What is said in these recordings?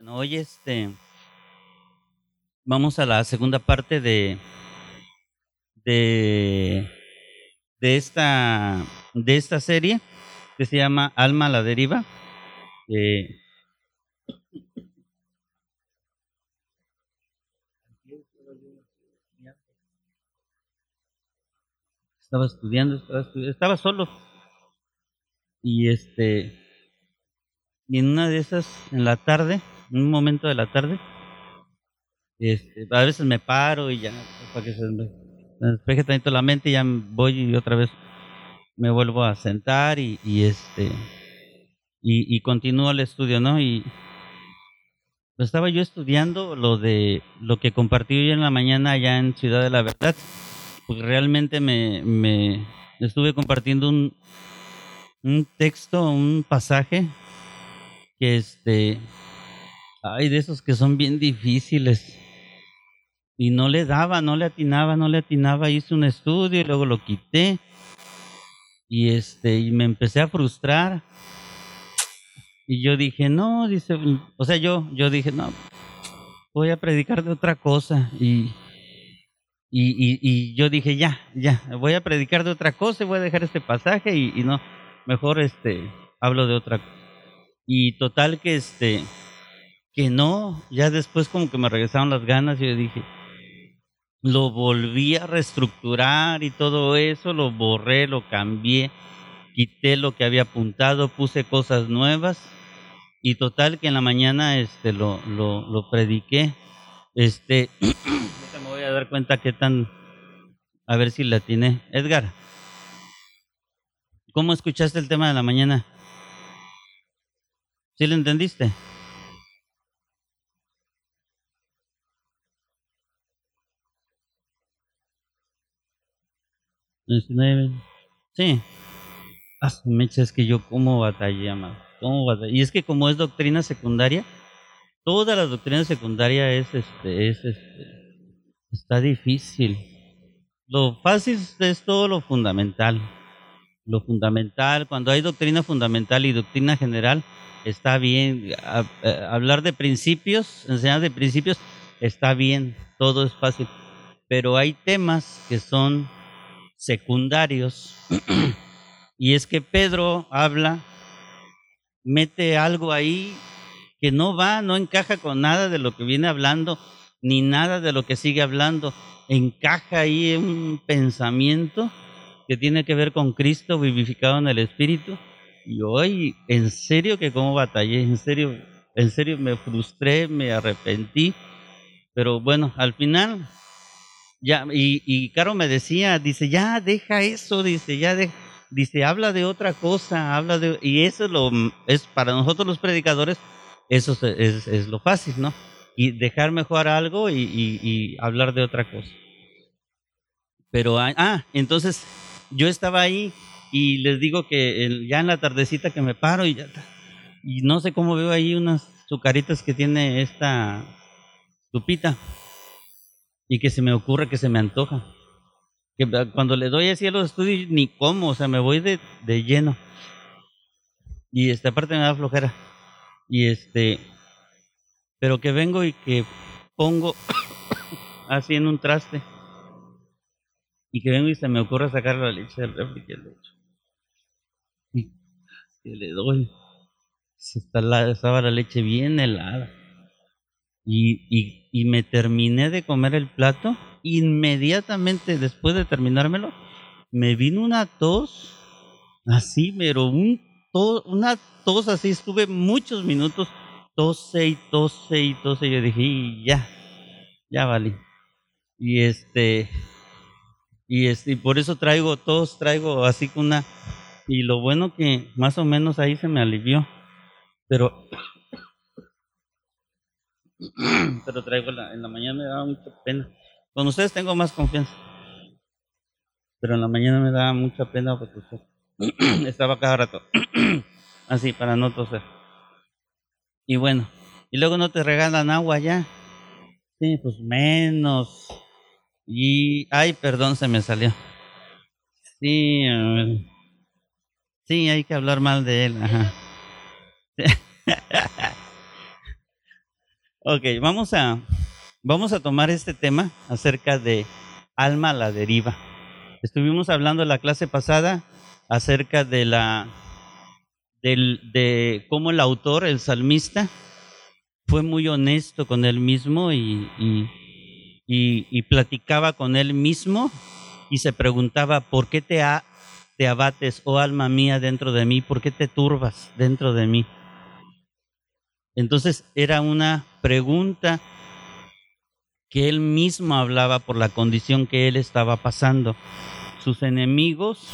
Bueno, hoy este vamos a la segunda parte de de de esta de esta serie que se llama Alma a la deriva. Eh, estaba estudiando, estaba estudiando, estaba solo. Y este y en una de esas en la tarde, un momento de la tarde, este, a veces me paro y ya para que se me, despeje tantito la mente y ya voy y otra vez me vuelvo a sentar y, y este y, y continúo el estudio, ¿no? Y estaba yo estudiando lo de lo que compartí hoy en la mañana allá en Ciudad de la Verdad, porque realmente me, me estuve compartiendo un, un texto, un pasaje que este hay de esos que son bien difíciles. Y no le daba, no le atinaba, no le atinaba, hice un estudio y luego lo quité. Y este y me empecé a frustrar. Y yo dije, "No", dice, o sea, yo yo dije, "No, voy a predicar de otra cosa" y y, y, y yo dije, ya, ya, voy a predicar de otra cosa y voy a dejar este pasaje y, y no, mejor este, hablo de otra cosa. Y total que este, no, ya después como que me regresaron las ganas y yo dije, lo volví a reestructurar y todo eso, lo borré, lo cambié, quité lo que había apuntado, puse cosas nuevas y total que en la mañana este lo, lo, lo prediqué. Este, me voy a dar cuenta qué tan, a ver si la atiné. Edgar, ¿cómo escuchaste el tema de la mañana? ¿Sí lo entendiste? Diecinueve. Sí. Ah, su mecha, es que yo cómo batallé, amado. ¿Cómo batallé? Y es que como es doctrina secundaria, toda la doctrina secundaria es este, es este, está difícil. Lo fácil es todo lo fundamental. Lo fundamental, cuando hay doctrina fundamental y doctrina general, está bien. A- hablar de principios, enseñar de principios, está bien, todo es fácil. Pero hay temas que son secundarios. y es que Pedro habla, mete algo ahí que no va, no encaja con nada de lo que viene hablando, ni nada de lo que sigue hablando. Encaja ahí un pensamiento que tiene que ver con Cristo vivificado en el Espíritu. Y hoy, en serio que cómo batallé, en serio, en serio me frustré, me arrepentí. Pero bueno, al final, ya, y, y Caro me decía, dice, ya deja eso, dice, ya deja dice, habla de otra cosa, habla de... Y eso es, lo, es para nosotros los predicadores, eso es, es, lo fácil, ¿no? Y dejar mejor algo y, y, hablar de otra cosa. Pero, ah, ah, entonces yo estaba ahí y les digo que ya en la tardecita que me paro y ya está. Y no sé cómo veo ahí unas sucaritas que tiene esta Lupita y que se me ocurre que se me antoja que cuando le doy así a los estudios ni como, o sea, me voy de, de lleno. Y esta parte me da flojera. Y este, pero que vengo y que pongo así en un traste. Y que vengo y se me ocurre sacar la leche del refri que le echo. Y que le doy. Estaba la leche bien helada. Y, y, y me terminé de comer el plato. Inmediatamente después de terminármelo, me vino una tos, así, pero un to- una tos así. Estuve muchos minutos tose y tose y tose. Y yo dije, "Y ya, ya vale. Y este, y este, y por eso traigo tos, traigo así con una. Y lo bueno que más o menos ahí se me alivió. Pero pero traigo la, en la mañana me daba mucha pena. Con ustedes tengo más confianza. Pero en la mañana me daba mucha pena porque pues, estaba cada rato así para no toser. Y bueno, y luego no te regalan agua ya. Sí, pues menos. Y, ay, perdón, se me salió. Sí, sí, hay que hablar mal de él. Ajá. Ok, vamos a, vamos a tomar este tema acerca de alma a la deriva. Estuvimos hablando la clase pasada acerca de la del, de cómo el autor, el salmista, fue muy honesto con él mismo y, y, y, platicaba con él mismo y se preguntaba, ¿por qué te, te abates, oh alma mía, dentro de mí? ¿Por qué te turbas dentro de mí? Entonces era una pregunta que él mismo hablaba por la condición que él estaba pasando. Sus enemigos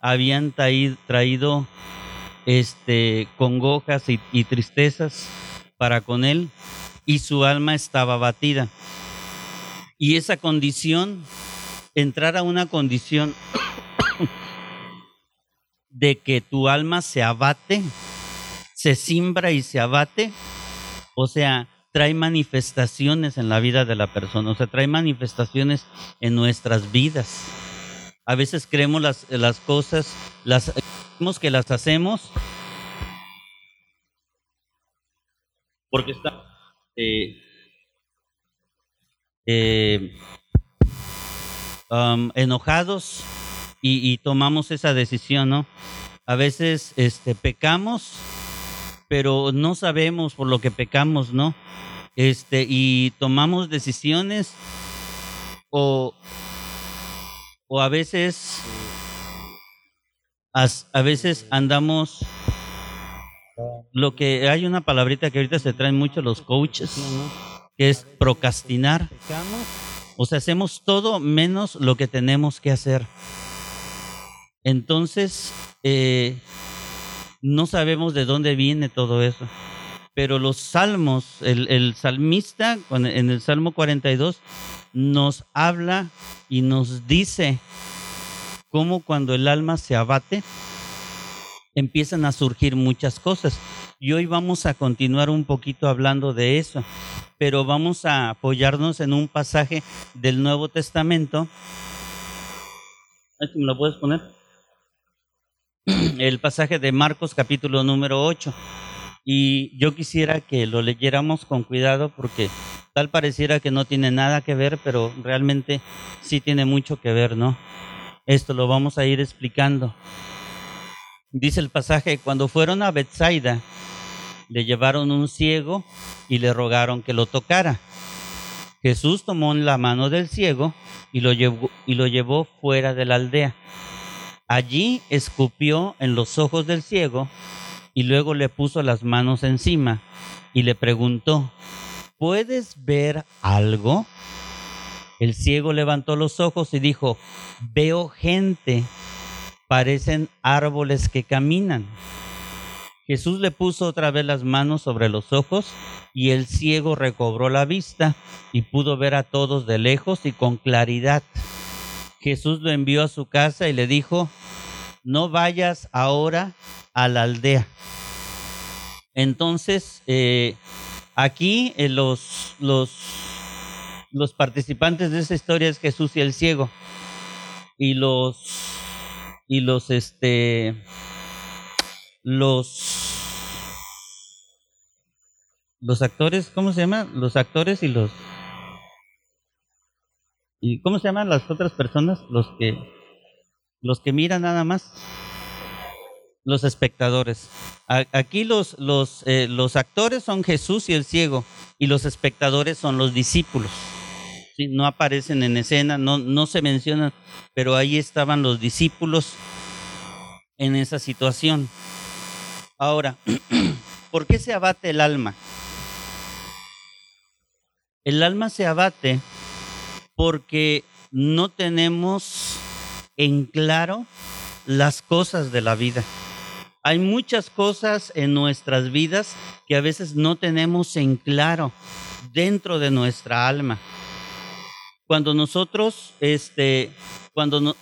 habían traído, este, congojas y, y tristezas para con él y su alma estaba abatida. Y esa condición, entrar a una condición de que tu alma se abate, se simbra y se abate, o sea, trae manifestaciones en la vida de la persona, o sea, trae manifestaciones en nuestras vidas. A veces creemos las, las cosas, las creemos que las hacemos porque está eh, eh, um, enojados y, y, tomamos esa decisión, ¿no? A veces este, pecamos pero no sabemos por lo que pecamos, ¿no? Este, y tomamos decisiones o, o a veces a, veces andamos lo que hay una palabrita que ahorita se traen mucho los coaches que es procrastinar. O sea hacemos todo menos lo que tenemos que hacer. Entonces eh, no sabemos de dónde viene todo eso. Pero los salmos, el, salmista en el Salmo 42 nos habla y nos dice cómo cuando el alma se abate, empiezan a surgir muchas cosas. Y hoy vamos a continuar un poquito hablando de eso, pero vamos a apoyarnos en un pasaje del Nuevo Testamento. ¿Me lo puedes poner? el pasaje de Marcos capítulo número 8. Y yo quisiera que lo leyéramos con cuidado porque tal pareciera que no tiene nada que ver, pero realmente sí tiene mucho que ver, ¿no? Esto lo vamos a ir explicando. Dice el pasaje, cuando fueron a Bethsaida, le llevaron un ciego y le rogaron que lo tocara. Jesús tomó la mano del ciego y lo llevó, y lo llevó fuera de la aldea Allí escupió en los ojos del ciego y luego le puso las manos encima y le preguntó, ¿puedes ver algo? El ciego levantó los ojos y dijo, veo gente, parecen árboles que caminan. Jesús le puso otra vez las manos sobre los ojos y el ciego recobró la vista y pudo ver a todos de lejos y con claridad. Jesús lo envió a su casa y le dijo, no vayas ahora a la aldea. Entonces, eh, aquí eh, los, los, los participantes de esa historia es Jesús y el ciego. Y los, y los, este, los, los actores, ¿cómo se llama? Los actores y los ¿Y cómo se llaman las otras personas? Los que, los que miran nada más. Los espectadores. Aquí los, los, eh, los actores son Jesús y el ciego y los espectadores son los discípulos. No aparecen en escena, no, no se mencionan, pero ahí estaban los discípulos en esa situación. Ahora, ¿por qué se abate el alma? El alma se abate porque no tenemos en claro las cosas de la vida. Hay muchas cosas en nuestras vidas que a veces no tenemos en claro dentro de nuestra alma. Cuando nosotros, este, cuando, no,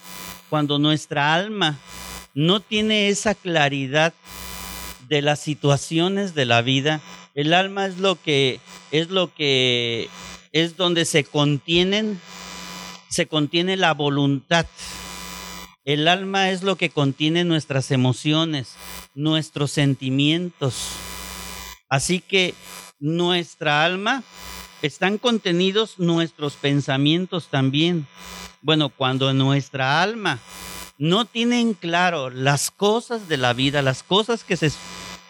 cuando nuestra alma no tiene esa claridad de las situaciones de la vida, el alma es lo que es lo que es donde se contienen, se contiene la voluntad. El alma es lo que contiene nuestras emociones, nuestros sentimientos. Así que nuestra alma están contenidos nuestros pensamientos también. Bueno, cuando nuestra alma no tiene en claro las cosas de la vida, las cosas que, se,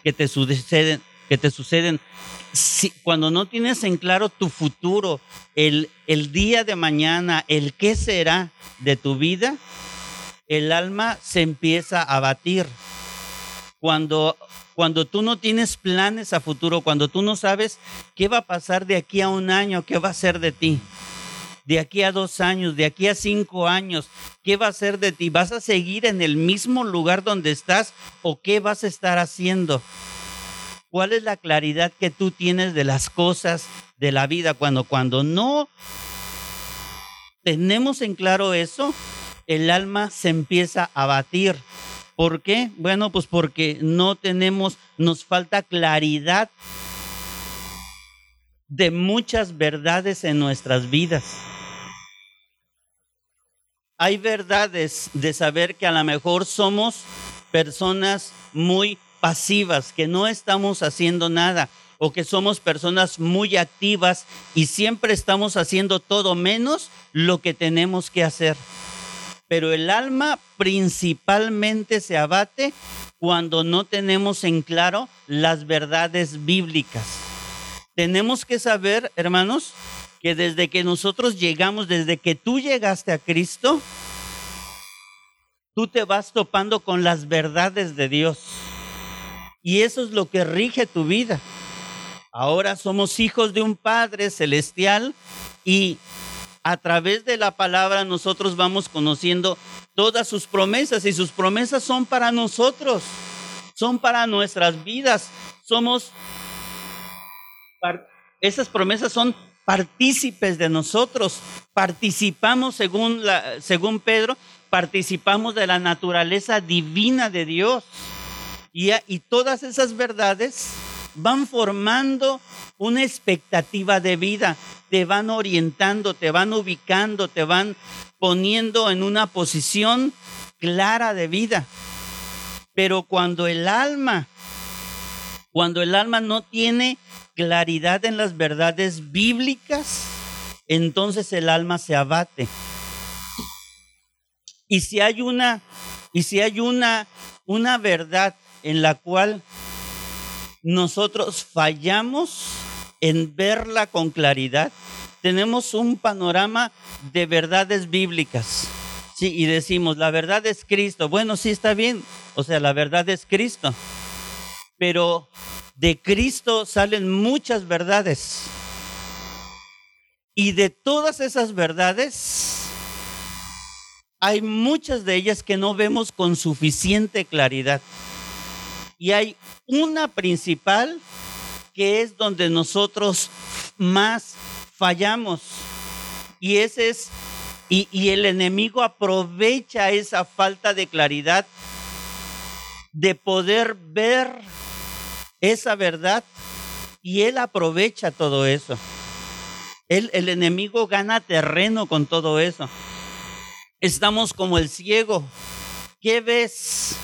que te suceden, que te suceden, si, cuando no tienes en claro tu futuro, el, el día de mañana, el qué será de tu vida, el alma se empieza a batir. Cuando cuando tú no tienes planes a futuro, cuando tú no sabes qué va a pasar de aquí a un año, qué va a ser de ti, de aquí a dos años, de aquí a cinco años, qué va a ser de ti, vas a seguir en el mismo lugar donde estás o qué vas a estar haciendo. ¿Cuál es la claridad que tú tienes de las cosas de la vida cuando cuando no tenemos en claro eso, el alma se empieza a batir ¿Por qué? Bueno, pues porque no tenemos, nos falta claridad de muchas verdades en nuestras vidas. Hay verdades de saber que a lo mejor somos personas muy pasivas, que no estamos haciendo nada, o que somos personas muy activas y siempre estamos haciendo todo menos lo que tenemos que hacer pero el alma principalmente se abate cuando no tenemos en claro las verdades bíblicas. Tenemos que saber, hermanos, que desde que nosotros llegamos, desde que tú llegaste a Cristo, tú te vas topando con las verdades de Dios. Y eso es lo que rige tu vida. Ahora somos hijos de un Padre celestial y a través de la palabra nosotros vamos conociendo todas sus promesas y sus promesas son para nosotros, son para nuestras vidas. Somos, esas promesas son partícipes de nosotros, participamos según, según Pedro, participamos de la naturaleza divina de Dios. Y, todas esas verdades van formando una expectativa de vida, te van orientando, te van ubicando, te van poniendo en una posición clara de vida. Pero cuando el alma, cuando el alma no tiene claridad en las verdades bíblicas, entonces el alma se abate. Y si hay una, y si hay una, una verdad en la cual nosotros fallamos en verla con claridad, tenemos un panorama de verdades bíblicas. Y decimos, la verdad es Cristo. Bueno, sí está bien. O sea, la verdad es Cristo. Pero de Cristo salen muchas verdades. Y de todas esas verdades, hay muchas de ellas que no vemos con suficiente claridad. Y hay una principal que es donde nosotros más fallamos. Y ese es, y, el enemigo aprovecha esa falta de claridad de poder ver esa verdad y él aprovecha todo eso. Él, el enemigo gana terreno con todo eso. Estamos como el ciego. ¿Qué ves?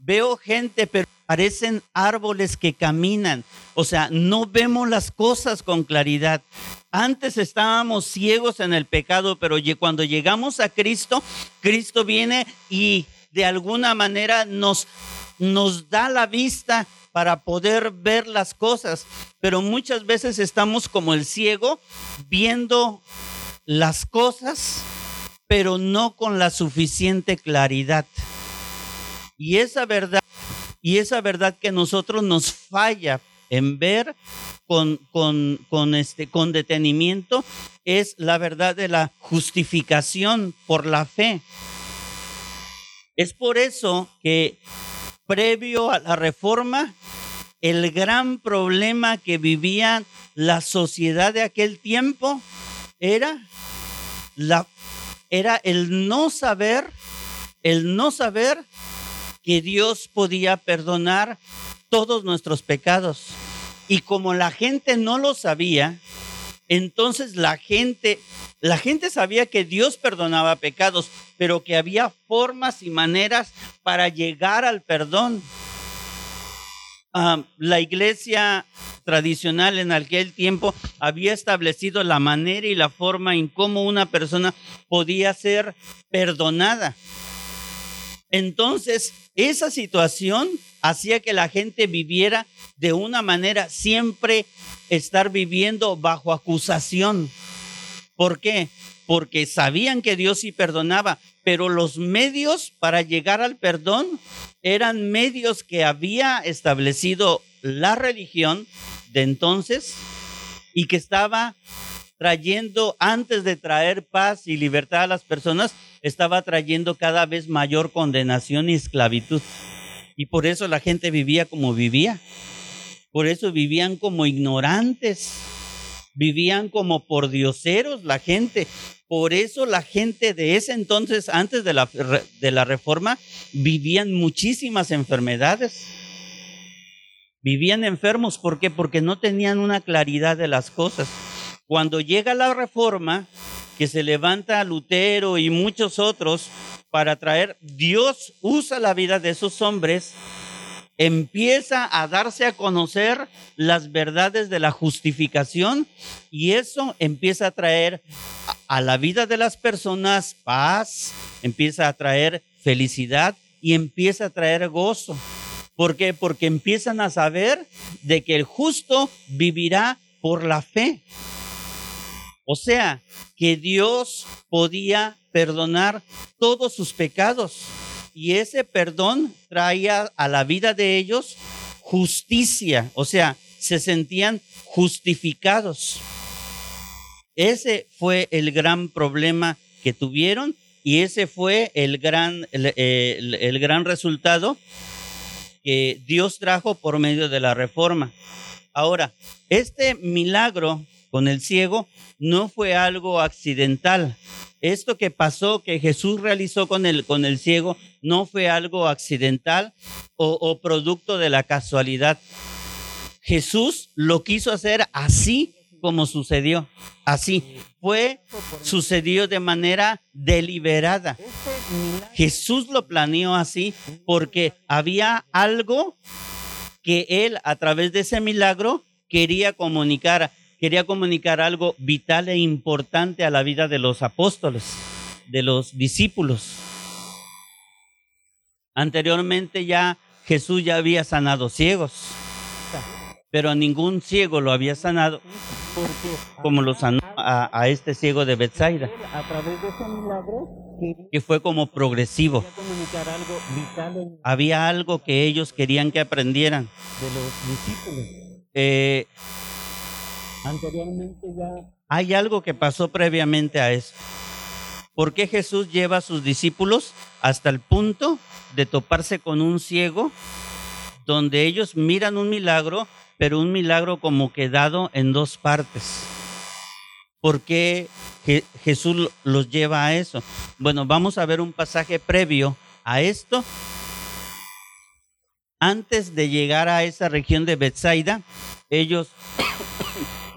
Veo gente, pero parecen árboles que caminan. O sea, no vemos las cosas con claridad. Antes estábamos ciegos en el pecado, pero cuando llegamos a Cristo, Cristo viene y de alguna manera nos, nos da la vista para poder ver las cosas. Pero muchas veces estamos como el ciego viendo las cosas, pero no con la suficiente claridad. Y esa verdad y esa verdad que nosotros nos falla en ver con, con, este, con detenimiento es la verdad de la justificación por la fe. Es por eso que previo a la reforma, el gran problema que vivía la sociedad de aquel tiempo era, la, era el no saber, el no saber que Dios podía perdonar todos nuestros pecados. Y como la gente no lo sabía, entonces la gente, la gente sabía que Dios perdonaba pecados, pero que había formas y maneras para llegar al perdón. ah, la iglesia tradicional en aquel tiempo había establecido la manera y la forma en cómo una persona podía ser perdonada. Entonces, esa situación hacía que la gente viviera de una manera siempre estar viviendo bajo acusación. ¿Por qué? Porque sabían que Dios sí perdonaba, pero los medios para llegar al perdón eran medios que había establecido la religión de entonces y que estaba trayendo, antes de traer paz y libertad a las personas, estaba trayendo cada vez mayor condenación y esclavitud. Y por eso la gente vivía como vivía. Por eso vivían como ignorantes. Vivían como por dioseros la gente. Por eso la gente de ese entonces, antes de la, de la reforma, vivían muchísimas enfermedades. Vivían enfermos. ¿Por qué? Porque no tenían una claridad de las cosas. Cuando llega la reforma, que se levanta Lutero y muchos otros para traer, Dios usa la vida de esos hombres, empieza a darse a conocer las verdades de la justificación y eso empieza a traer a la vida de las personas paz, empieza a traer felicidad y empieza a traer gozo. ¿Por qué? Porque empiezan a saber de que el justo vivirá por la fe. O sea, que Dios podía perdonar todos sus pecados y ese perdón traía a la vida de ellos justicia, o sea, se sentían justificados. Ese fue el gran problema que tuvieron y ese fue el gran, el, gran resultado que Dios trajo por medio de la reforma. Ahora, este milagro con el ciego no fue algo accidental. Esto que pasó, que Jesús realizó con el, con el ciego, no fue algo accidental o, o producto de la casualidad. Jesús lo quiso hacer así como sucedió. Así fue, sucedió de manera deliberada. Jesús lo planeó así porque había algo que él a través de ese milagro quería comunicar quería comunicar algo vital e importante a la vida de los apóstoles, de los discípulos. Anteriormente ya Jesús ya había sanado ciegos, pero ningún ciego lo había sanado como lo sanó a, este ciego de Bethsaida, que fue como progresivo. Había algo que ellos querían que aprendieran. De los discípulos. Eh, Anteriormente ya. Hay algo que pasó previamente a eso. ¿Por qué Jesús lleva a sus discípulos hasta el punto de toparse con un ciego, donde ellos miran un milagro, pero un milagro como quedado en dos partes? ¿Por qué Jesús los lleva a eso? Bueno, vamos a ver un pasaje previo a esto. Antes de llegar a esa región de Bethsaida, ellos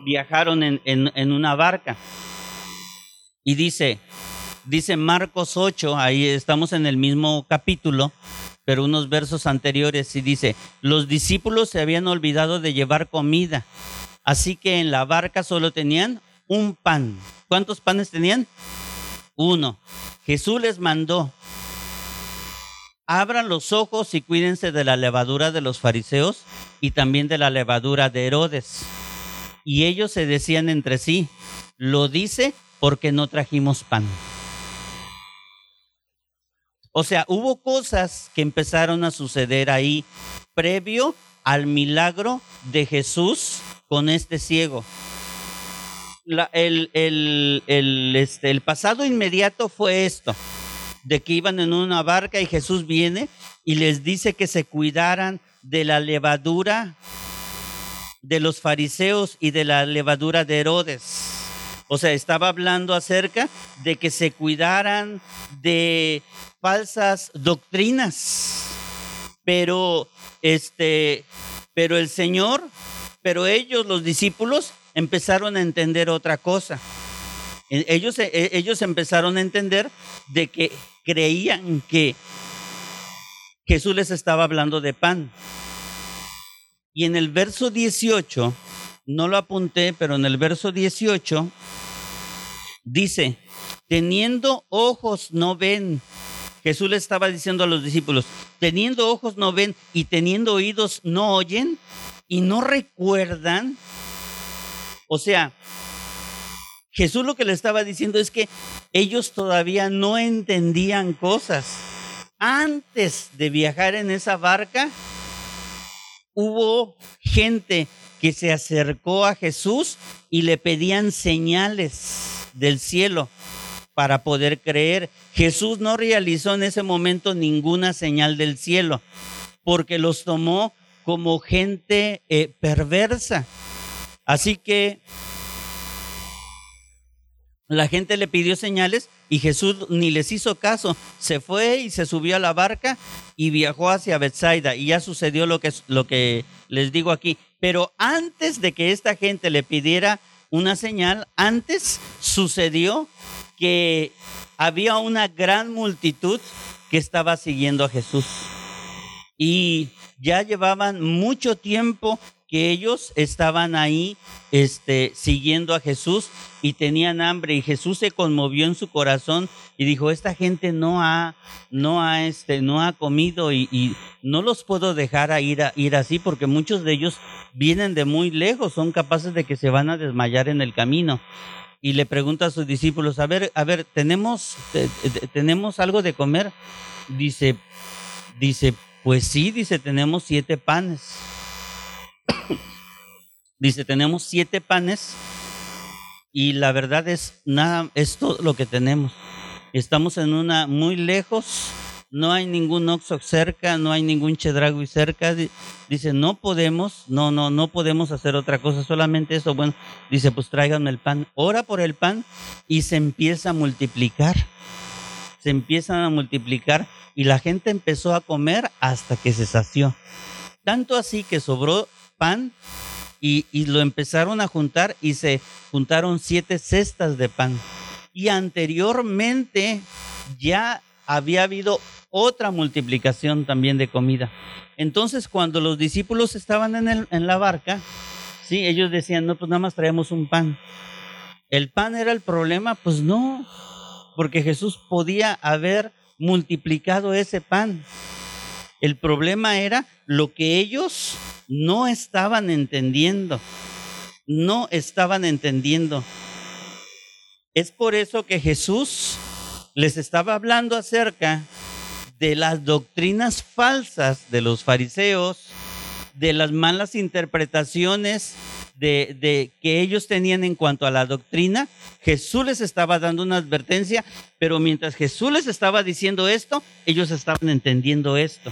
viajaron en, en, una barca. Y dice, dice Marcos 8, ahí estamos en el mismo capítulo, pero unos versos anteriores, y dice, los discípulos se habían olvidado de llevar comida, así que en la barca solo tenían un pan. ¿Cuántos panes tenían? Uno. Jesús les mandó, abran los ojos y cuídense de la levadura de los fariseos y también de la levadura de Herodes y ellos se decían entre sí, lo dice porque no trajimos pan. O sea, hubo cosas que empezaron a suceder ahí previo al milagro de Jesús con este ciego. el, el, este, el pasado inmediato fue esto, de que iban en una barca y Jesús viene y les dice que se cuidaran de la levadura de los fariseos y de la levadura de Herodes. O sea, estaba hablando acerca de que se cuidaran de falsas doctrinas. Pero este, pero el Señor, pero ellos los discípulos empezaron a entender otra cosa. E, ellos, e, ellos empezaron a entender de que creían que Jesús les estaba hablando de pan Y en el verso 18, no lo apunté, pero en el verso 18 dice, teniendo ojos no ven. Jesús le estaba diciendo a los discípulos, teniendo ojos no ven y teniendo oídos no oyen y no recuerdan. O sea, Jesús lo que le estaba diciendo es que ellos todavía no entendían cosas. Antes de viajar en esa barca, hubo gente que se acercó a Jesús y le pedían señales del cielo para poder creer. Jesús no realizó en ese momento ninguna señal del cielo porque los tomó como gente eh, perversa. Así que la gente le pidió señales y Jesús ni les hizo caso. Se fue y se subió a la barca y viajó hacia Bethsaida. Y ya sucedió lo que, lo que les digo aquí. Pero antes de que esta gente le pidiera una señal, antes sucedió que había una gran multitud que estaba siguiendo a Jesús. Y ya llevaban mucho tiempo que ellos estaban ahí este, siguiendo a Jesús y tenían hambre y Jesús se conmovió en su corazón y dijo, esta gente no ha, no ha, este, no ha comido y, no los puedo dejar a ir, ir así porque muchos de ellos vienen de muy lejos, son capaces de que se van a desmayar en el camino. Y le pregunta a sus discípulos, a ver, a ver, ¿tenemos, tenemos algo de comer? Dice, dice, pues sí, dice, tenemos siete panes Dice, tenemos siete panes y la verdad es nada, es todo lo que tenemos. Estamos en una muy lejos, no hay ningún Oxxo cerca, no hay ningún Chedragui cerca. Dice, no podemos, no, no, no podemos hacer otra cosa, solamente eso. Bueno, dice, pues tráiganme el pan. Ora por el pan y se empieza a multiplicar. Se empiezan a multiplicar y la gente empezó a comer hasta que se sació. Tanto así que sobró pan y, lo empezaron a juntar y se juntaron siete cestas de pan. Y anteriormente ya había habido otra multiplicación también de comida. Entonces, cuando los discípulos estaban en, el, en la barca, sí, ellos decían, no, pues nada más traemos un pan. ¿El pan era el problema? Pues no, porque Jesús podía haber multiplicado ese pan. El problema era lo que ellos no estaban entendiendo. No estaban entendiendo. Es por eso que Jesús les estaba hablando acerca de las doctrinas falsas de los fariseos, de las malas interpretaciones de, que ellos tenían en cuanto a la doctrina. Jesús les estaba dando una advertencia, pero mientras Jesús les estaba diciendo esto, ellos estaban entendiendo esto.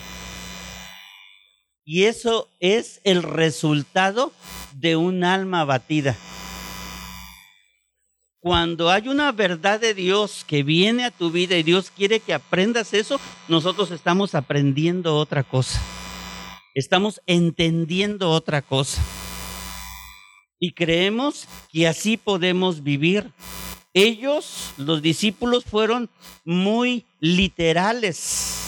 Y eso es el resultado de un alma abatida. Cuando hay una verdad de Dios que viene a tu vida y Dios quiere que aprendas eso, nosotros estamos aprendiendo otra cosa. Estamos entendiendo otra cosa. Y creemos que así podemos vivir. Ellos, los discípulos, fueron muy literales.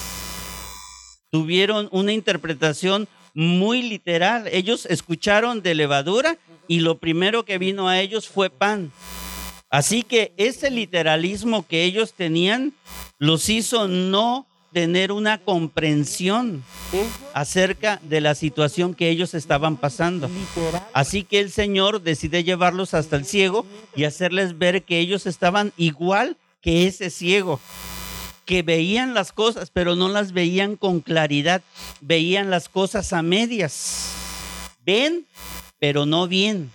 Tuvieron una interpretación muy literal. Ellos escucharon de levadura y lo primero que vino a ellos fue pan. Así que ese literalismo que ellos tenían los hizo no tener una comprensión acerca de la situación que ellos estaban pasando. Así que el Señor decide llevarlos hasta el ciego y hacerles ver que ellos estaban igual que ese ciego, que veían las cosas, pero no las veían con claridad, veían las cosas a medias. Ven, pero no bien.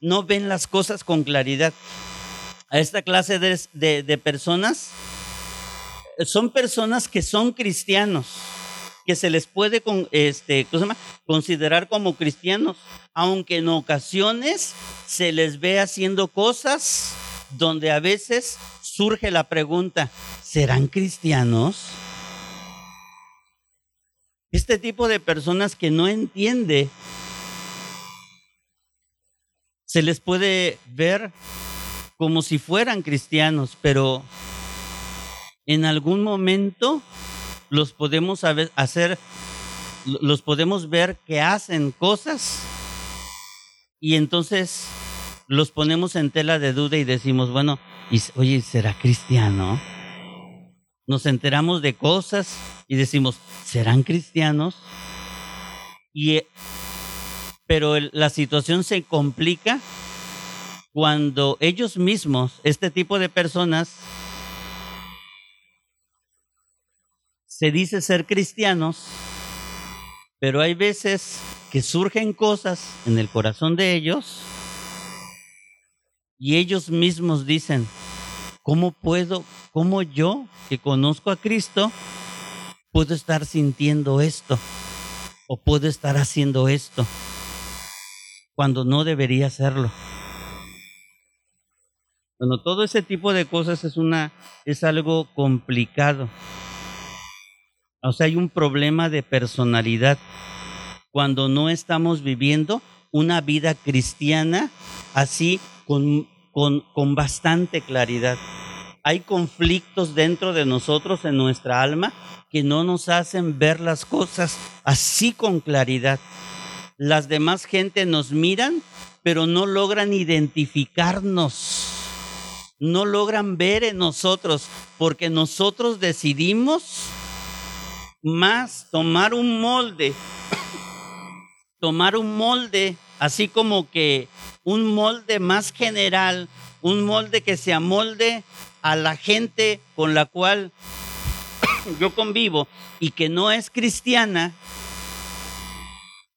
No ven las cosas con claridad a esta clase de, personas son personas que son cristianos, que se les puede este, considerar como cristianos, aunque en ocasiones se les ve haciendo cosas donde a veces surge la pregunta, ¿serán cristianos? Este tipo de personas que no entiende, se les puede ver como si fueran cristianos, pero en algún momento los podemos hacer los podemos ver que hacen cosas y entonces los ponemos en tela de duda y decimos, bueno, y, oye, ¿será cristiano? Nos enteramos de cosas y decimos, ¿serán cristianos? Y, eh, pero la situación se complica cuando ellos mismos, este tipo de personas, se dice ser cristianos, pero hay veces que surgen cosas en el corazón de ellos y ellos mismos dicen, ¿cómo puedo, cómo yo que conozco a Cristo, puedo estar sintiendo esto? ¿O puedo estar haciendo esto? Cuando no debería hacerlo. Bueno, todo ese tipo de cosas es una, es algo complicado. O sea, hay un problema de personalidad cuando no estamos viviendo una vida cristiana así con, con, con, bastante claridad. Hay conflictos dentro de nosotros, en nuestra alma, que no nos hacen ver las cosas así con claridad. Las demás gente nos miran, pero no logran identificarnos, no logran ver en nosotros, porque nosotros decidimos más tomar un molde tomar un molde, así como que un molde más general, un molde que se amolde a la gente con la cual yo convivo y que no es cristiana,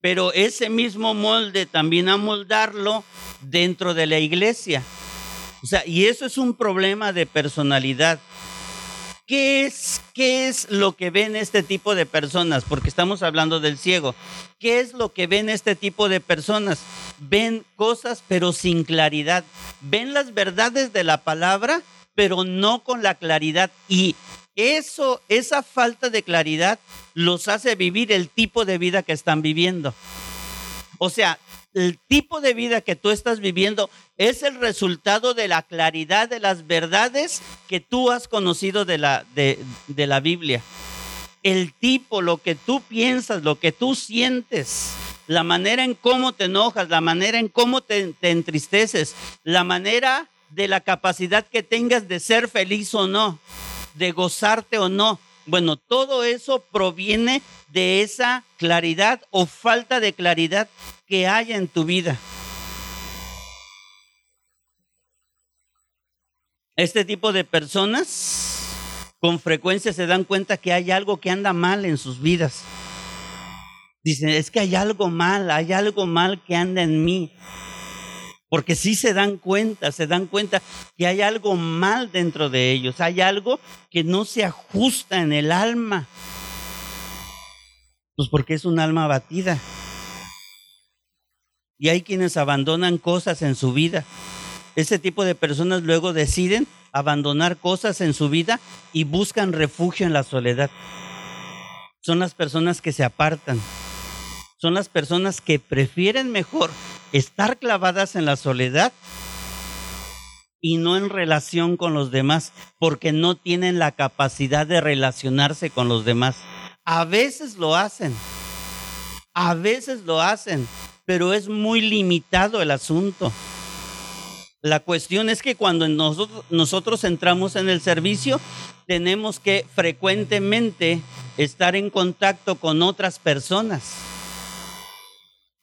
pero ese mismo molde también amoldarlo dentro de la iglesia. O sea, y eso es un problema de personalidad. ¿Qué es, ¿Qué es lo que ven este tipo de personas? Porque estamos hablando del ciego. ¿Qué es lo que ven este tipo de personas? Ven cosas pero sin claridad. Ven las verdades de la palabra pero no con la claridad. Y eso, esa falta de claridad los hace vivir el tipo de vida que están viviendo. O sea, el tipo de vida que tú estás viviendo es el resultado de la claridad de las verdades que tú has conocido de la, de, la Biblia. El tipo, lo que tú piensas, lo que tú sientes, la manera en cómo te enojas, la manera en cómo te, te entristeces, la manera de la capacidad que tengas de ser feliz o no, de gozarte o no. Bueno, todo eso proviene de esa claridad o falta de claridad que haya en tu vida. Este tipo de personas con frecuencia se dan cuenta que hay algo que anda mal en sus vidas. Dicen, es que hay algo mal, hay algo mal que anda en mí. Porque sí se dan cuenta, se dan cuenta que hay algo mal dentro de ellos, hay algo que no se ajusta en el alma. Pues porque es un alma abatida. Y hay quienes abandonan cosas en su vida. Ese tipo de personas luego deciden abandonar cosas en su vida y buscan refugio en la soledad. Son las personas que se apartan. Son las personas que prefieren mejor estar clavadas en la soledad y no en relación con los demás, porque no tienen la capacidad de relacionarse con los demás. A veces lo hacen, a veces lo hacen, pero es muy limitado el asunto. La cuestión es que cuando nosotros, entramos en el servicio, tenemos que frecuentemente estar en contacto con otras personas.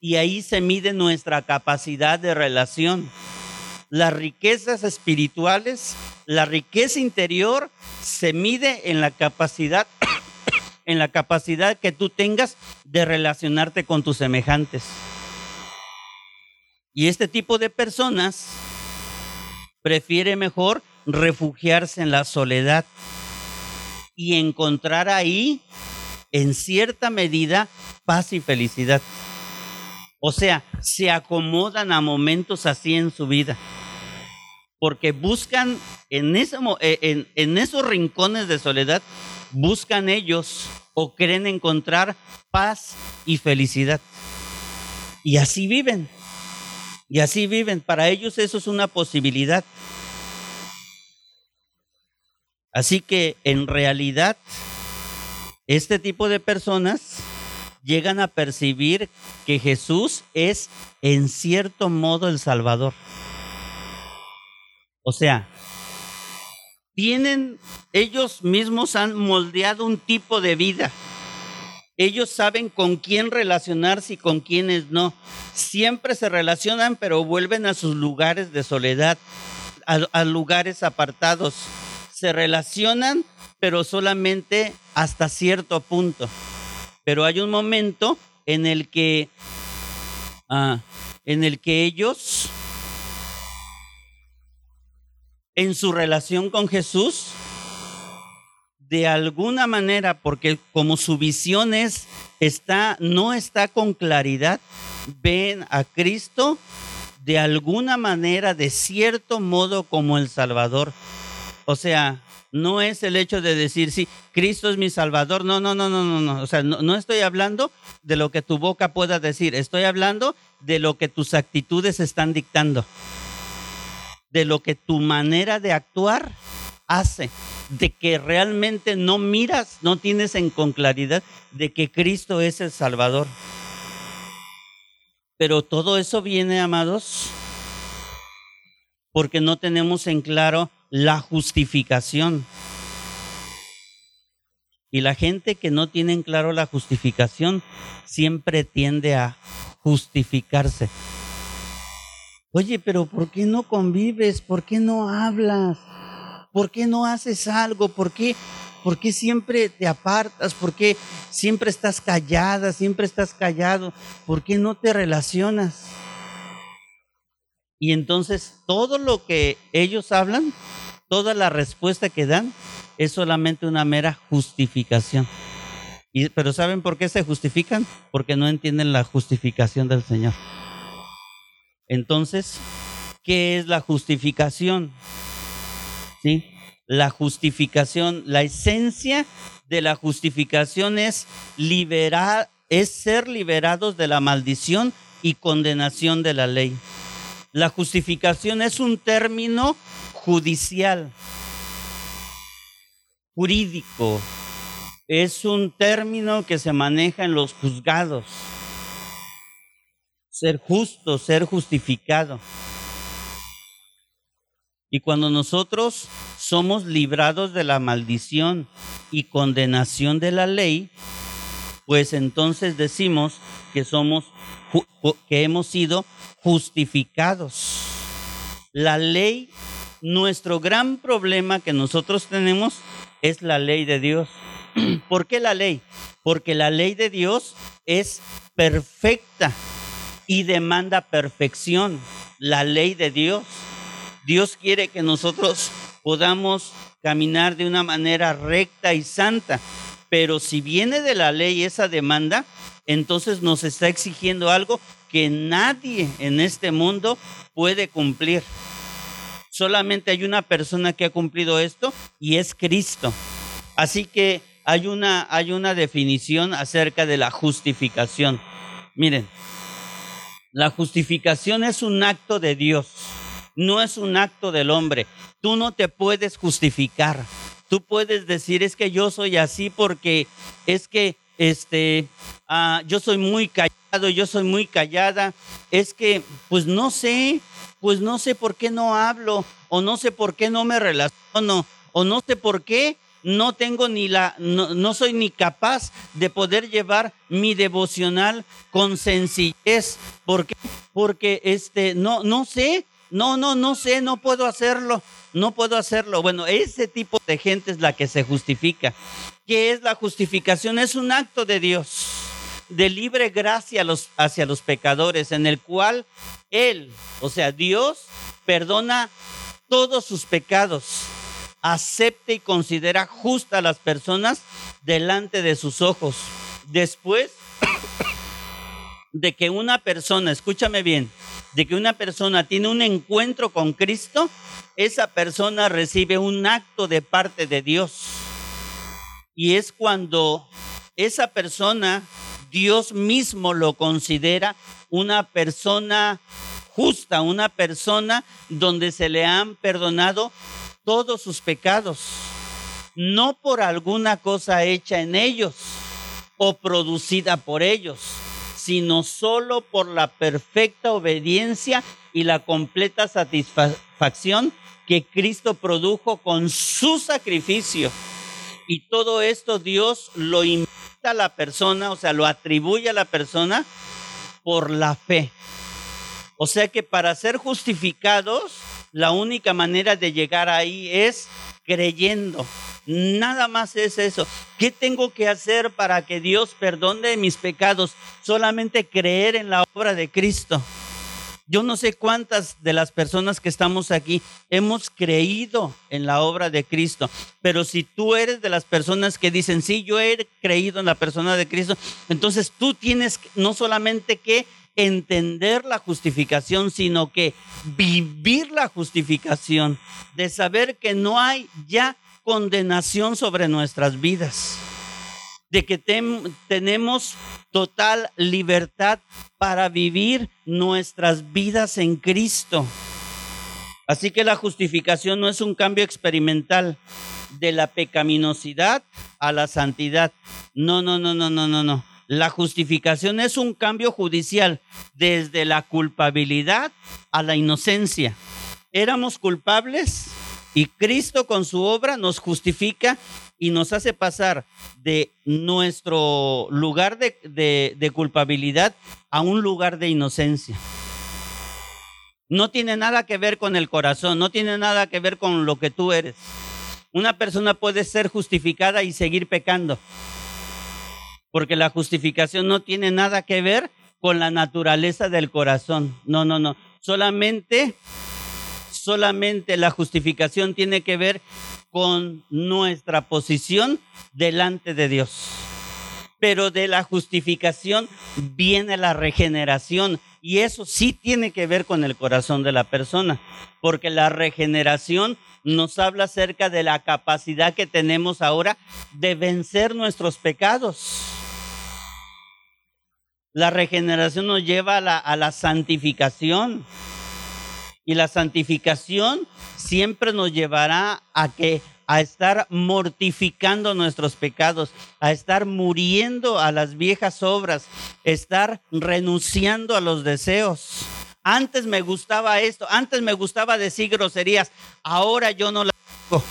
Y ahí se mide nuestra capacidad de relación. Las riquezas espirituales, la riqueza interior se mide en la capacidad en la capacidad que tú tengas de relacionarte con tus semejantes. Y este tipo de personas prefiere mejor refugiarse en la soledad y encontrar ahí, en cierta medida, paz y felicidad. O sea, se acomodan a momentos así en su vida. Porque buscan en, eh, en, en esos rincones de soledad, buscan ellos o creen encontrar paz y felicidad. Y así viven. Y así viven. Para ellos eso es una posibilidad. Así que en realidad, este tipo de personas llegan a percibir que Jesús es en cierto modo el Salvador. O sea, tienen, ellos mismos han moldeado un tipo de vida. Ellos saben con quién relacionarse y con quiénes no. Siempre se relacionan, pero vuelven a sus lugares de soledad, a, a lugares apartados. Se relacionan, pero solamente hasta cierto punto. Pero hay un momento en el que, ah, en el que ellos, en su relación con Jesús, de alguna manera, porque como su visión es, está, no está con claridad, ven a Cristo de alguna manera, de cierto modo, como el Salvador. O sea, no es el hecho de decir, sí, Cristo es mi Salvador. No, no, no, no, no, no. O sea, no, estoy hablando de lo que tu boca pueda decir. Estoy hablando de lo que tus actitudes están dictando. De lo que tu manera de actuar hace. De que realmente no miras, no tienes en con claridad de que Cristo es el Salvador. Pero todo eso viene, amados, porque no tenemos en claro la justificación. Y la gente que no tiene en claro la justificación siempre tiende a justificarse. Oye, pero ¿por qué no convives? ¿Por qué no hablas? ¿Por qué no haces algo? ¿Por qué, ¿Por qué siempre te apartas? ¿Por qué siempre estás callada? ¿Siempre estás callado? ¿Por qué no te relacionas? Y entonces todo lo que ellos hablan toda la respuesta que dan es solamente una mera justificación. Y, pero ¿saben por qué se justifican? Porque no entienden la justificación del Señor. Entonces, ¿qué es la justificación? ¿Sí? La justificación, la esencia de la justificación es liberar, es ser liberados de la maldición y condenación de la ley. La justificación es un término judicial, jurídico. Es un término que se maneja en los juzgados. Ser justo, ser justificado. Y cuando nosotros somos librados de la maldición y condenación de la ley, pues entonces decimos que somos que hemos sido justificados. La ley nuestro gran problema que nosotros tenemos es la ley de Dios. ¿Por qué la ley? Porque la ley de Dios es perfecta y demanda perfección. La ley de Dios. Dios quiere que nosotros podamos caminar de una manera recta y santa. Pero si viene de la ley esa demanda, entonces nos está exigiendo algo que nadie en este mundo puede cumplir. Solamente hay una persona que ha cumplido esto y es Cristo. Así que hay una, hay una definición acerca de la justificación. Miren, la justificación es un acto de Dios, no es un acto del hombre. Tú no te puedes justificar. Tú puedes decir, es que yo soy así porque es que este, ah, yo soy muy callado, yo soy muy callada. Es que, pues no sé, pues no sé por qué no hablo, o no sé por qué no me relaciono, o no sé por qué no tengo ni la, no, soy ni capaz de poder llevar mi devocional con sencillez. ¿Por qué? Porque este, no, no sé, no, no, no sé, no puedo hacerlo, no puedo hacerlo. Bueno, ese tipo de gente es la que se justifica. ¿Qué es la justificación? Es un acto de Dios de libre gracia hacia los pecadores, en el cual Él, o sea, Dios, perdona todos sus pecados, acepta y considera justa a las personas delante de sus ojos. Después de que una persona, escúchame bien, de que una persona tiene un encuentro con Cristo, esa persona recibe un acto de parte de Dios. Y es cuando esa persona Dios mismo lo considera una persona justa, una persona donde se le han perdonado todos sus pecados, no por alguna cosa hecha en ellos o producida por ellos, sino solo por la perfecta obediencia y la completa satisfacción que Cristo produjo con su sacrificio. Y todo esto Dios lo invita a la persona, o sea, lo atribuye a la persona por la fe. O sea que para ser justificados, la única manera de llegar ahí es creyendo. Nada más es eso. ¿Qué tengo que hacer para que Dios perdone mis pecados? Solamente creer en la obra de Cristo. Yo no sé cuántas de las personas que estamos aquí hemos creído en la obra de Cristo, pero si tú eres de las personas que dicen, sí, yo he creído en la persona de Cristo, entonces tú tienes no solamente que entender la justificación, sino que vivir la justificación, de saber que no hay ya condenación sobre nuestras vidas, de que tenemos total libertad para vivir nuestras vidas en Cristo. Así que la justificación no es un cambio experimental de la pecaminosidad a la santidad. No, no, no, no, no, no, no. La justificación es un cambio judicial desde la culpabilidad a la inocencia. Éramos culpables y Cristo con su obra nos justifica y nos hace pasar de nuestro lugar de, culpabilidad a un lugar de inocencia. No tiene nada que ver con el corazón, no tiene nada que ver con lo que tú eres. Una persona puede ser justificada y seguir pecando porque la justificación no tiene nada que ver con la naturaleza del corazón. No, no, no. Solamente, solamente la justificación tiene que ver con nuestra posición delante de Dios. Pero de la justificación viene la regeneración y eso sí tiene que ver con el corazón de la persona, porque la regeneración nos habla acerca de la capacidad que tenemos ahora de vencer nuestros pecados. La regeneración nos lleva a la, santificación. Y la santificación siempre nos llevará a que a estar mortificando nuestros pecados, a estar muriendo a las viejas obras, estar renunciando a los deseos. Antes me gustaba esto, antes me gustaba decir groserías, ahora yo no las digo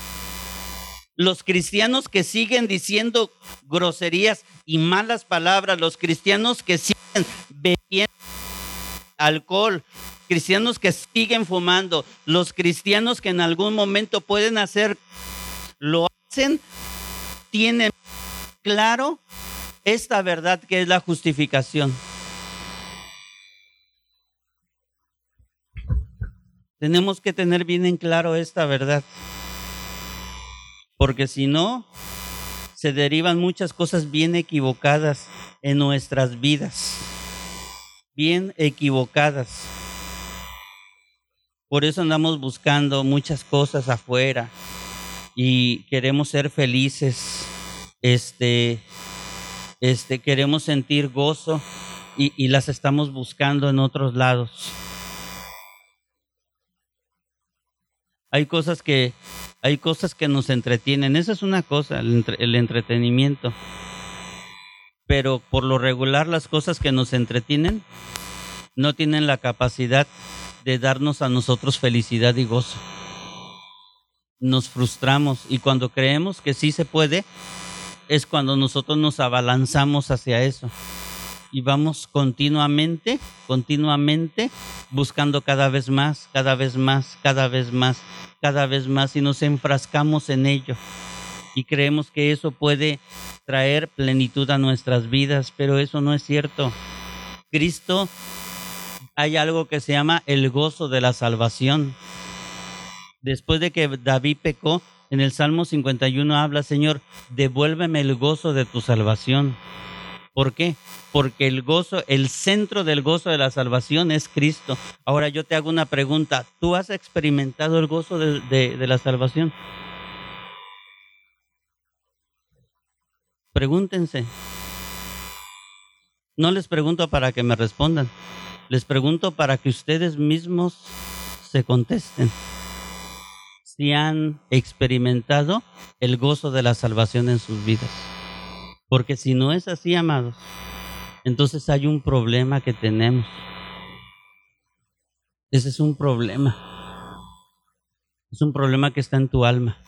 los cristianos que siguen diciendo groserías y malas palabras, los cristianos que siguen bebiendo alcohol, cristianos que siguen fumando, los cristianos que en algún momento pueden hacer, lo hacen, tienen claro esta verdad que es la justificación. Tenemos que tener bien en claro esta verdad porque si no, se derivan muchas cosas bien equivocadas en nuestras vidas, bien equivocadas. Por eso andamos buscando muchas cosas afuera y queremos ser felices, este, este, queremos sentir gozo y, y las estamos buscando en otros lados. Hay cosas que hay cosas que nos entretienen. Esa es una cosa, el, entretenimiento. Pero por lo regular las cosas que nos entretienen no tienen la capacidad de darnos a nosotros felicidad y gozo. Nos frustramos y cuando creemos que sí se puede, es cuando nosotros nos abalanzamos hacia eso y vamos continuamente, continuamente buscando cada vez más, cada vez más, cada vez más, cada vez más y nos enfrascamos en ello. Y creemos que eso puede traer plenitud a nuestras vidas, pero eso no es cierto. Cristo, hay algo que se llama el gozo de la salvación. Después de que David pecó, en el Salmo 51 habla, Señor, devuélveme el gozo de tu salvación. ¿Por qué? Porque el gozo, el centro del gozo de la salvación es Cristo. Ahora yo te hago una pregunta. ¿Tú has experimentado el gozo de, la salvación? Pregúntense. No les pregunto para que me respondan. Les pregunto para que ustedes mismos se contesten. Si han experimentado el gozo de la salvación en sus vidas. Porque si no es así, amados, entonces hay un problema que tenemos. Ese es un problema. Es un problema que está en tu alma.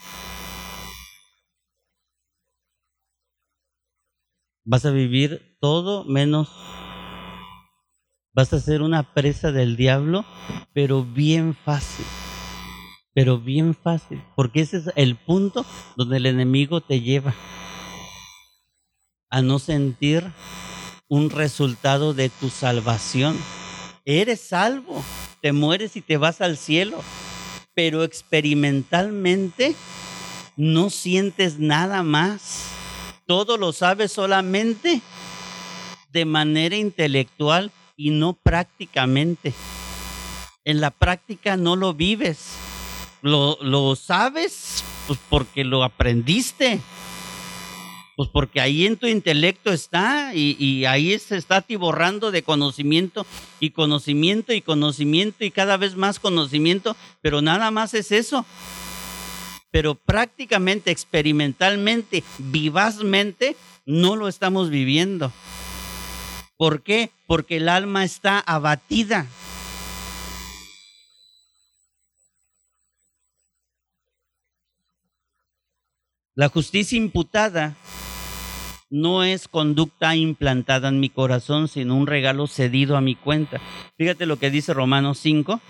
Vas a vivir todo menos Vas a ser una presa del diablo, pero bien fácil. Pero bien fácil, porque ese es el punto donde el enemigo te lleva a no sentir un resultado de tu salvación. Eres salvo, te mueres y te vas al cielo, pero experimentalmente no sientes nada más. Todo lo sabes solamente de manera intelectual y no prácticamente. En la práctica no lo vives. Lo, lo sabes pues porque lo aprendiste. Pues porque ahí en tu intelecto está y, ahí se está tiborrando de conocimiento y conocimiento y conocimiento y cada vez más conocimiento, pero nada más es eso. Pero prácticamente, experimentalmente, vivazmente, no lo estamos viviendo. ¿Por qué? Porque el alma está abatida. La justicia imputada no es conducta implantada en mi corazón, sino un regalo cedido a mi cuenta. Fíjate lo que dice Romanos 5,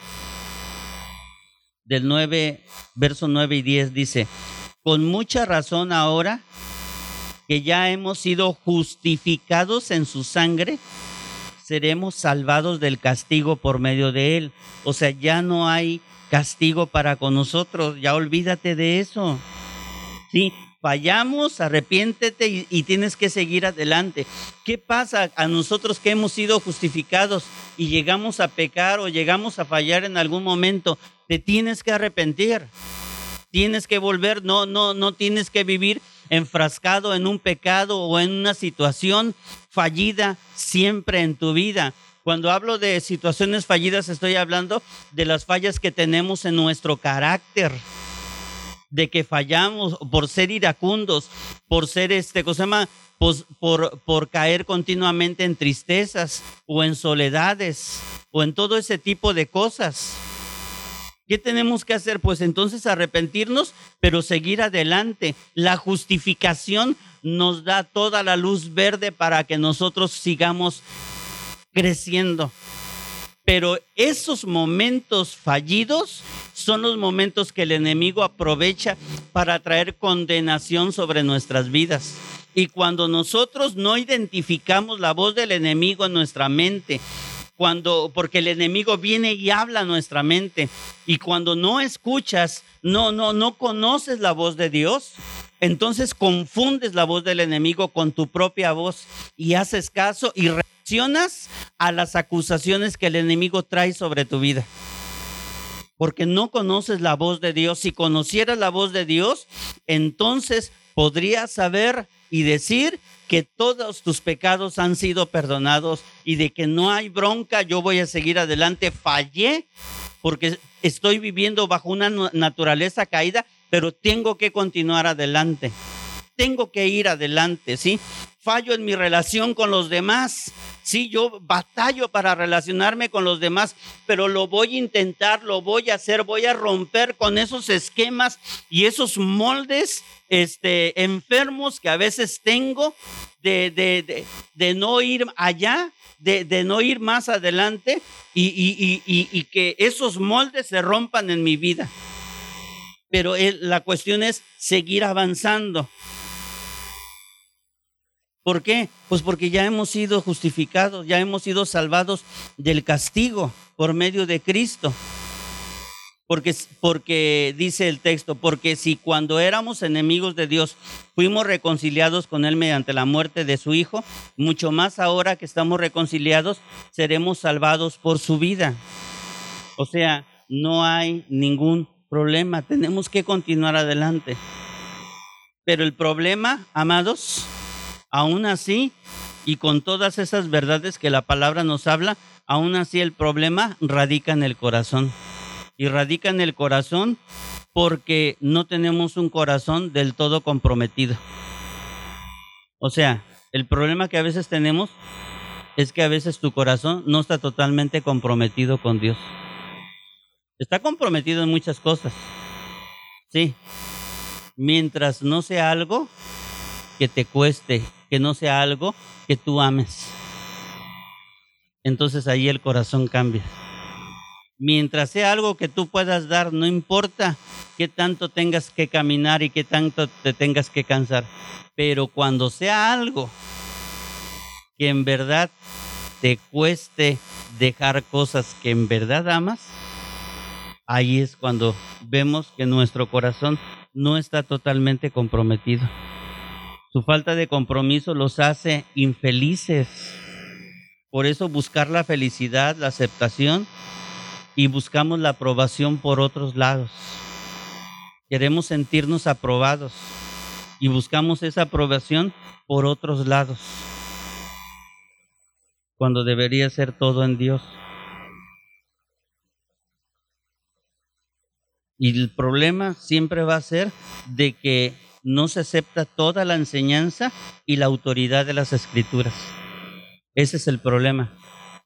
del 9, verso 9 y 10, dice, con mucha razón ahora que ya hemos sido justificados en su sangre, seremos salvados del castigo por medio de él. O sea, ya no hay castigo para con nosotros, ya olvídate de eso. Sí, fallamos, arrepiéntete y, tienes que seguir adelante. ¿Qué pasa a nosotros que hemos sido justificados y llegamos a pecar o llegamos a fallar en algún momento? Te tienes que arrepentir. Tienes que volver, no, no, no tienes que vivir enfrascado en un pecado o en una situación fallida siempre en tu vida. Cuando hablo de situaciones fallidas, estoy hablando de las fallas que tenemos en nuestro carácter, de que fallamos por ser iracundos, por ser este, cosa llama? Por, por, por caer continuamente en tristezas o en soledades o en todo ese tipo de cosas. ¿Qué tenemos que hacer? Pues entonces arrepentirnos, pero seguir adelante. La justificación nos da toda la luz verde para que nosotros sigamos creciendo. Pero esos momentos fallidos son los momentos que el enemigo aprovecha para traer condenación sobre nuestras vidas. Y cuando nosotros no identificamos la voz del enemigo en nuestra mente, cuando, porque el enemigo viene y habla a nuestra mente. Y cuando no escuchas, no, no, no conoces la voz de Dios, entonces confundes la voz del enemigo con tu propia voz y haces caso y reaccionas a las acusaciones que el enemigo trae sobre tu vida. Porque no conoces la voz de Dios. Si conocieras la voz de Dios, entonces podrías saber y decir que todos tus pecados han sido perdonados y de que no hay bronca, yo voy a seguir adelante. Fallé porque estoy viviendo bajo una naturaleza caída, pero tengo que continuar adelante. Tengo que ir adelante, ¿sí? Fallo en mi relación con los demás. Sí, yo batallo para relacionarme con los demás, pero lo voy a intentar, lo voy a hacer, voy a romper con esos esquemas y esos moldes este, enfermos que a veces tengo de, de, de, no ir allá, de, no ir más adelante y, y, y, y, que esos moldes se rompan en mi vida. Pero la cuestión es seguir avanzando. ¿Por qué? Pues porque ya hemos sido justificados, ya hemos sido salvados del castigo por medio de Cristo. Porque, porque dice el texto, porque si cuando éramos enemigos de Dios fuimos reconciliados con Él mediante la muerte de su Hijo, mucho más ahora que estamos reconciliados, seremos salvados por su vida. O sea, no hay ningún problema, tenemos que continuar adelante. Pero el problema, amados, aún así, y con todas esas verdades que la palabra nos habla, aún así el problema radica en el corazón y radica en el corazón porque no tenemos un corazón del todo comprometido. O sea, el problema que a veces tenemos es que a veces tu corazón no está totalmente comprometido con Dios. Está comprometido en muchas cosas. Sí. Mientras no sea algo que te cueste, que no sea algo que tú ames. Entonces ahí el corazón cambia. Mientras sea algo que tú puedas dar, no importa qué tanto tengas que caminar y qué tanto te tengas que cansar. Pero cuando sea algo que en verdad te cueste dejar cosas que en verdad amas, ahí es cuando vemos que nuestro corazón no está totalmente comprometido. Su falta de compromiso los hace infelices. Por eso buscar la felicidad, la aceptación y buscamos la aprobación por otros lados. Queremos sentirnos aprobados y buscamos esa aprobación por otros lados cuando debería ser todo en Dios. Y el problema siempre va a ser de que no se acepta toda la enseñanza y la autoridad de las escrituras. Ese es el problema.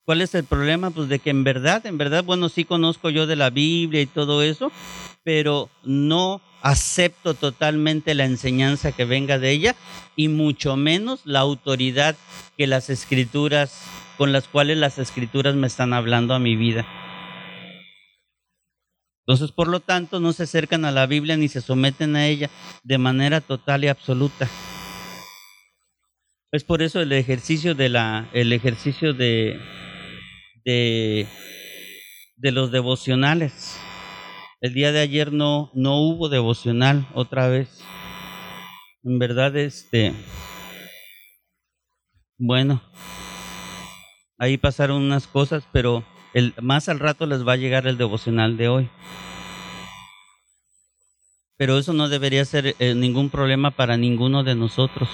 ¿Cuál es el problema? Pues de que en verdad, en verdad, bueno, sí conozco yo de la Biblia y todo eso, pero no acepto totalmente la enseñanza que venga de ella y mucho menos la autoridad que las escrituras con las cuales las escrituras me están hablando a mi vida. Entonces, por lo tanto, no se acercan a la Biblia ni se someten a ella de manera total y absoluta. Es por eso el ejercicio de la, el ejercicio de, de, de los devocionales. El día de ayer no, no hubo devocional otra vez. En verdad, este, bueno, ahí pasaron unas cosas, pero más al rato les va a llegar el devocional de hoy. Pero eso no debería ser eh, ningún problema para ninguno de nosotros.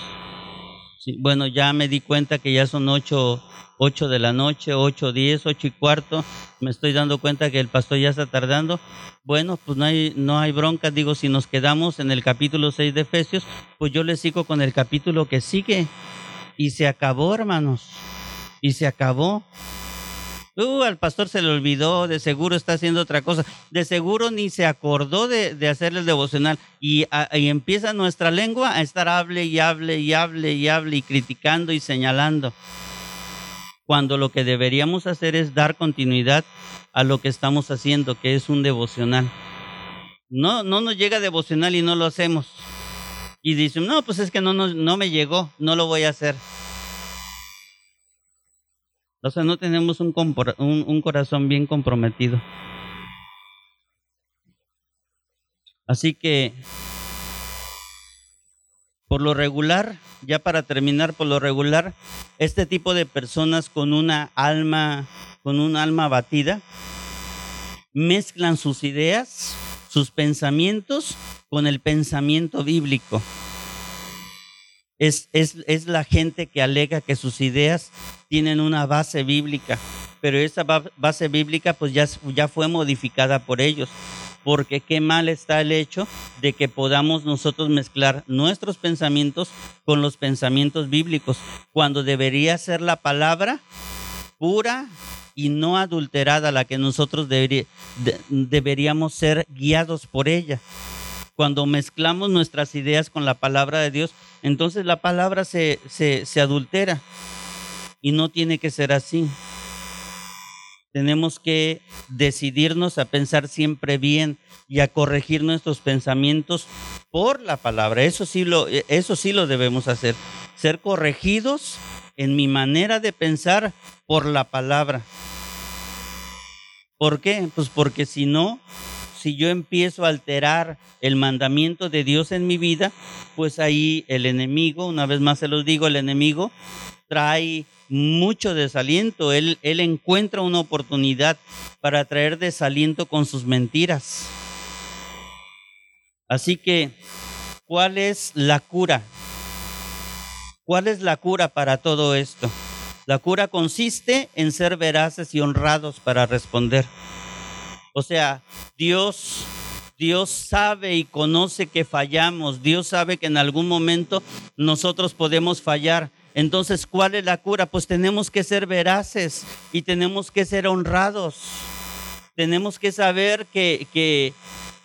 bueno, ya me di cuenta que ya son ocho, ocho de la noche, ocho, diez, ocho y cuarto. Me estoy dando cuenta que el pastor ya está tardando. Bueno, pues no hay, no hay bronca. Digo, si nos quedamos en el capítulo 6 de Efesios, pues yo le sigo con el capítulo que sigue. Y se acabó, hermanos y se acabó. Uh, al pastor se le olvidó, de seguro está haciendo otra cosa, de seguro ni se acordó de, de hacer el devocional y, y, empieza nuestra lengua a estar hable y hable y hable y hable y criticando y señalando. Cuando lo que deberíamos hacer es dar continuidad a lo que estamos haciendo, que es un devocional. No, no nos llega devocional y no lo hacemos. Y dicen, no, pues es que no, no, no me llegó, no lo voy a hacer. O sea, no tenemos un, un, corazón bien comprometido. Así que, por lo regular, ya para terminar, por lo regular, este tipo de personas con una alma, con un alma batida, mezclan sus ideas, sus pensamientos con el pensamiento bíblico es, la gente que alega que sus ideas tienen una base bíblica, pero esa base bíblica pues ya, ya fue modificada por ellos, porque qué mal está el hecho de que podamos nosotros mezclar nuestros pensamientos con los pensamientos bíblicos, cuando debería ser la palabra pura y no adulterada la que nosotros deberíamos ser guiados por ella cuando mezclamos nuestras ideas con la palabra de Dios, entonces la palabra se, se, adultera y no tiene que ser así. Tenemos que decidirnos a pensar siempre bien y a corregir nuestros pensamientos por la palabra. Eso sí lo, eso sí lo debemos hacer. Ser corregidos en mi manera de pensar por la palabra. ¿Por qué? Pues porque si no, si yo empiezo a alterar el mandamiento de Dios en mi vida, pues ahí el enemigo, una vez más se los digo, el enemigo trae mucho desaliento. Él, encuentra una oportunidad para traer desaliento con sus mentiras. Así que, ¿cuál es la cura? ¿Cuál es la cura para todo esto? La cura consiste en ser veraces y honrados para responder. O sea, Dios, Dios sabe y conoce que fallamos. Dios sabe que en algún momento nosotros podemos fallar. Entonces, ¿cuál es la cura? Pues tenemos que ser veraces y tenemos que ser honrados. Tenemos que saber que, que,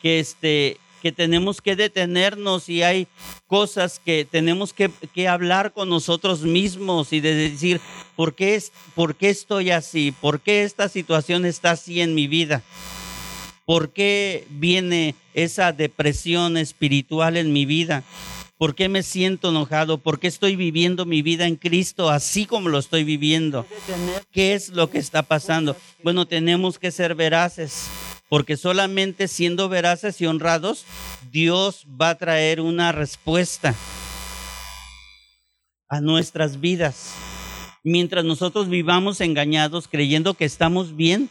que este, que tenemos que detenernos y hay cosas que tenemos que, que, hablar con nosotros mismos y de decir, ¿por qué, es, ¿por qué estoy así? ¿Por qué esta situación está así en mi vida? ¿Por qué viene esa depresión espiritual en mi vida? ¿Por qué me siento enojado? ¿Por qué estoy viviendo mi vida en Cristo así como lo estoy viviendo? ¿Qué es lo que está pasando? Bueno, tenemos que ser veraces porque solamente siendo veraces y honrados, Dios va a traer una respuesta a nuestras vidas. Mientras nosotros vivamos engañados creyendo que estamos bien,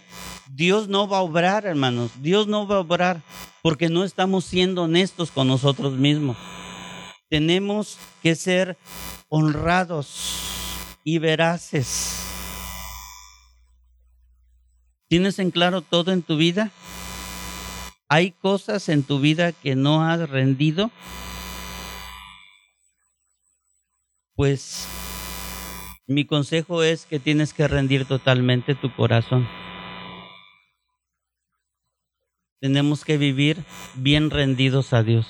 Dios no va a obrar, hermanos. Dios no va a obrar porque no estamos siendo honestos con nosotros mismos. Tenemos que ser honrados y veraces. ¿Tienes en claro todo en tu vida? ¿Hay cosas en tu vida que no has rendido? Pues mi consejo es que tienes que rendir totalmente tu corazón. Tenemos que vivir bien rendidos a Dios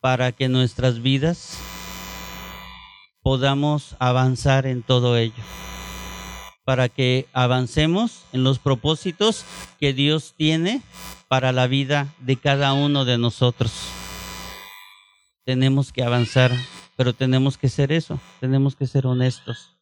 para que nuestras vidas podamos avanzar en todo ello para que avancemos en los propósitos que Dios tiene para la vida de cada uno de nosotros. Tenemos que avanzar, pero tenemos que ser eso, tenemos que ser honestos.